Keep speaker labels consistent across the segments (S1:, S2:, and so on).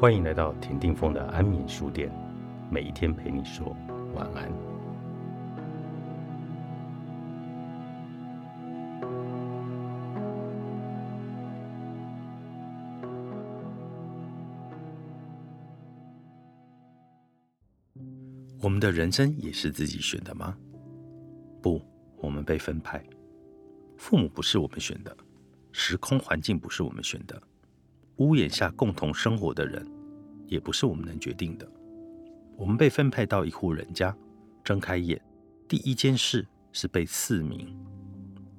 S1: 欢迎来到田定峰的安眠书店，每一天陪你说晚安。我们的人生也是自己选的吗？不，我们被分派。父母不是我们选的，时空环境不是我们选的，屋檐下共同生活的人也不是我们能决定的。我们被分派到一户人家，睁开眼，第一件事是被赐名，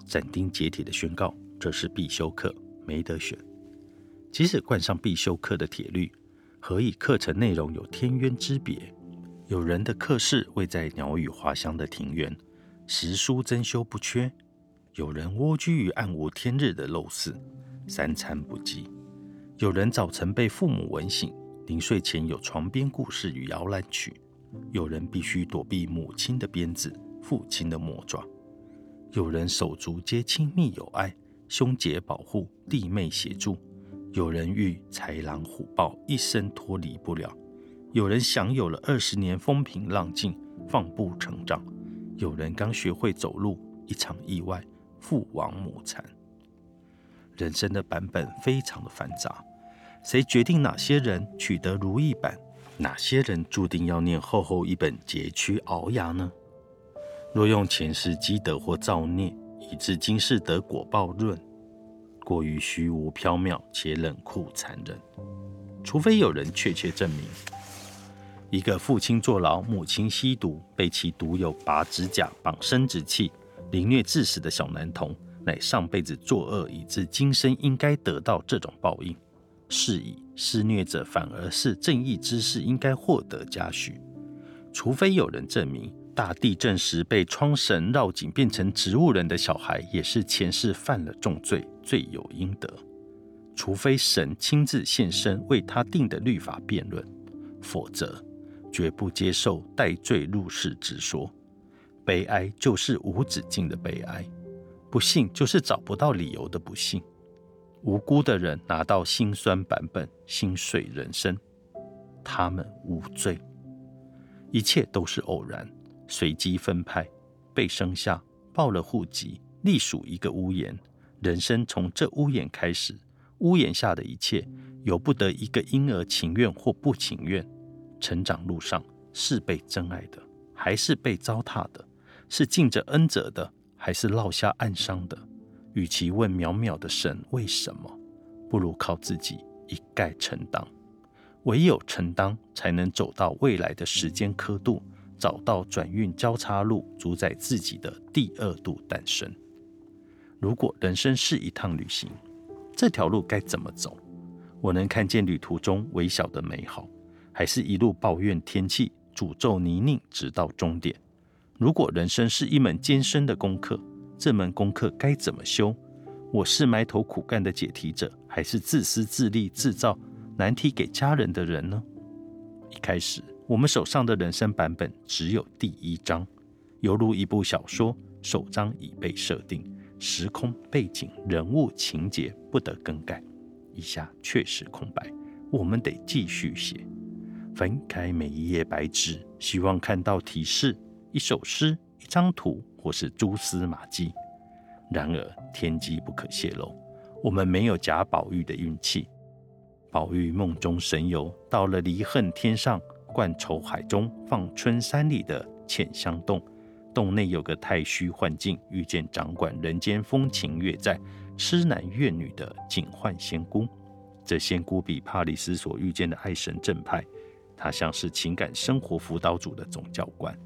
S1: 斩钉截铁的宣告这是必修课，没得选。即使冠上必修课的铁律，何以课程内容有天渊之别？有人的课室位在鸟语花香的庭园，时书珍修不缺；有人蜗居于暗无天日的陋室，三餐不继；有人早晨被父母吻醒，临睡前有床边故事与摇篮曲；有人必须躲避母亲的鞭子，父亲的魔爪；有人手足皆亲密有爱，兄姐保护，弟妹协助；有人遇豺狼虎豹，一生脱离不了。有人享有了二十年风平浪静，放步成长；有人刚学会走路，一场意外，父亡母残。人生的版本非常的繁杂，谁决定哪些人取得如意版，哪些人注定要念厚厚一本佶屈熬牙呢？若用前世积德或造孽，以致今世得果报论，过于虚无缥缈且冷酷残忍。除非有人确切证明。一个父亲坐牢，母亲吸毒，被其毒友拔指甲、绑生殖器、凌虐致死的小男童，乃上辈子作恶，以致今生应该得到这种报应。是以施虐者反而是正义之士，应该获得嘉许。除非有人证明大地震时被窗绳绕颈变成植物人的小孩，也是前世犯了重罪，罪有应得。除非神亲自现身为他定的律法辩论，否则。绝不接受戴罪入室之说，悲哀就是无止境的悲哀，不幸就是找不到理由的不幸。无辜的人拿到心酸版本，心碎人生，他们无罪，一切都是偶然，随机分派，被生下，报了户籍，隶属一个屋檐，人生从这屋檐开始，屋檐下的一切，由不得一个婴儿情愿或不情愿。成长路上是被真爱的，还是被糟蹋的？是尽着恩泽的，还是落下暗伤的？与其问渺渺的神为什么，不如靠自己一概承担。唯有承担，才能走到未来的时间刻度，找到转运交叉路，主宰自己的第二度诞生。如果人生是一趟旅行，这条路该怎么走？我能看见旅途中微小的美好。还是一路抱怨天气，诅咒泥泞，直到终点。如果人生是一门艰深的功课，这门功课该怎么修？我是埋头苦干的解题者，还是自私自利制造难题给家人的人呢？一开始，我们手上的人生版本只有第一章，犹如一部小说，首章已被设定，时空背景、人物情节不得更改，以下确实空白，我们得继续写。翻开每一页白纸，希望看到提示、一首诗、一张图，或是蛛丝马迹。然而天机不可泄露，我们没有贾宝玉的运气。宝玉梦中神游，到了离恨天上、灌愁海中、放春山里的浅香洞，洞内有个太虚幻境，遇见掌管人间风情月在、痴男怨女的警幻仙姑。这仙姑比帕里斯所遇见的爱神正派。她像是情感生活辅导组的总教官，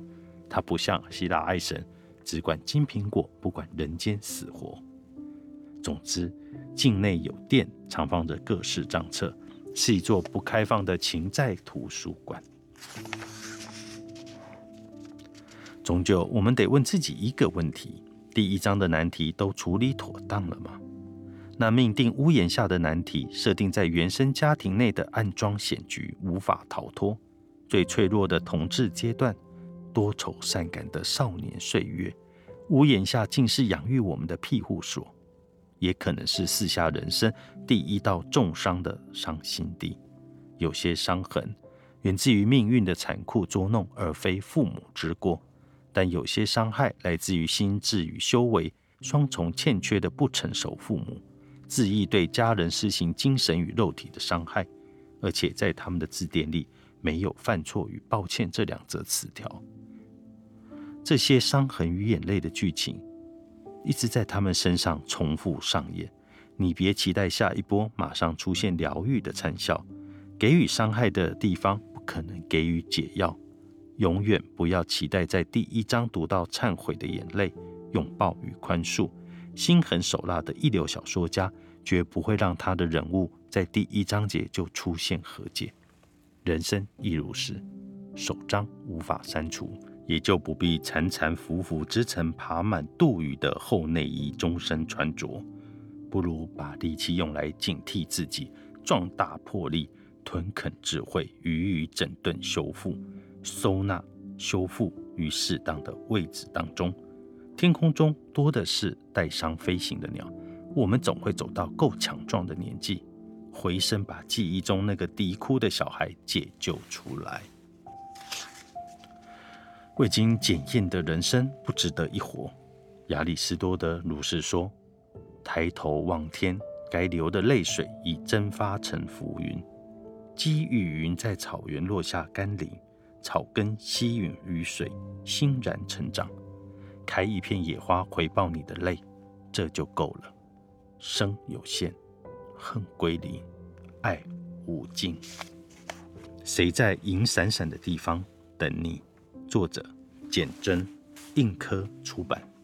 S1: 她不像希腊爱神，只管金苹果，不管人间死活。总之，境内有殿，藏放着各式账册，是一座不开放的情债图书馆。终究，我们得问自己一个问题：第一章的难题都处理妥当了吗？那命定屋檐下的难题，设定在原生家庭内的暗桩险局，无法逃脱。最脆弱的同志阶段，多愁善感的少年岁月，屋檐下竟是养育我们的庇护所，也可能是四下人生第一道重伤的伤心地。有些伤痕源自于命运的残酷捉弄，而非父母之过；但有些伤害来自于心智与修为双重欠缺的不成熟父母，恣意对家人施行精神与肉体的伤害，而且在他们的字典里没有犯错与抱歉这两则词条。这些伤痕与眼泪的剧情一直在他们身上重复上演。你别期待下一波马上出现疗愈的灿笑，给予伤害的地方不可能给予解药。永远不要期待在第一章读到忏悔的眼泪、拥抱与宽恕。心狠手辣的一流小说家绝不会让他的人物在第一章节就出现和解。人生亦如是，首章无法删除，也就不必缠缠浮浮织成爬满杜宇的厚内衣，终身穿着。不如把力气用来警惕自己，壮大魄力，屯垦智慧，予以整顿修复、收纳、修复于适当的位置当中。天空中多的是带伤飞行的鸟，我们总会走到够强壮的年纪，回身把记忆中那个啼哭的小孩解救出来。未经检验的人生不值得一活。亚里士多德如是说。抬头望天，该流的泪水已蒸发成浮云。积雨云在草原落下甘霖，草根吸吮雨水，欣然成长。开一片野花回报你的泪，这就够了。生有限，恨归零，爱无尽。谁在银闪闪的地方等你？作者：简真，印科出版。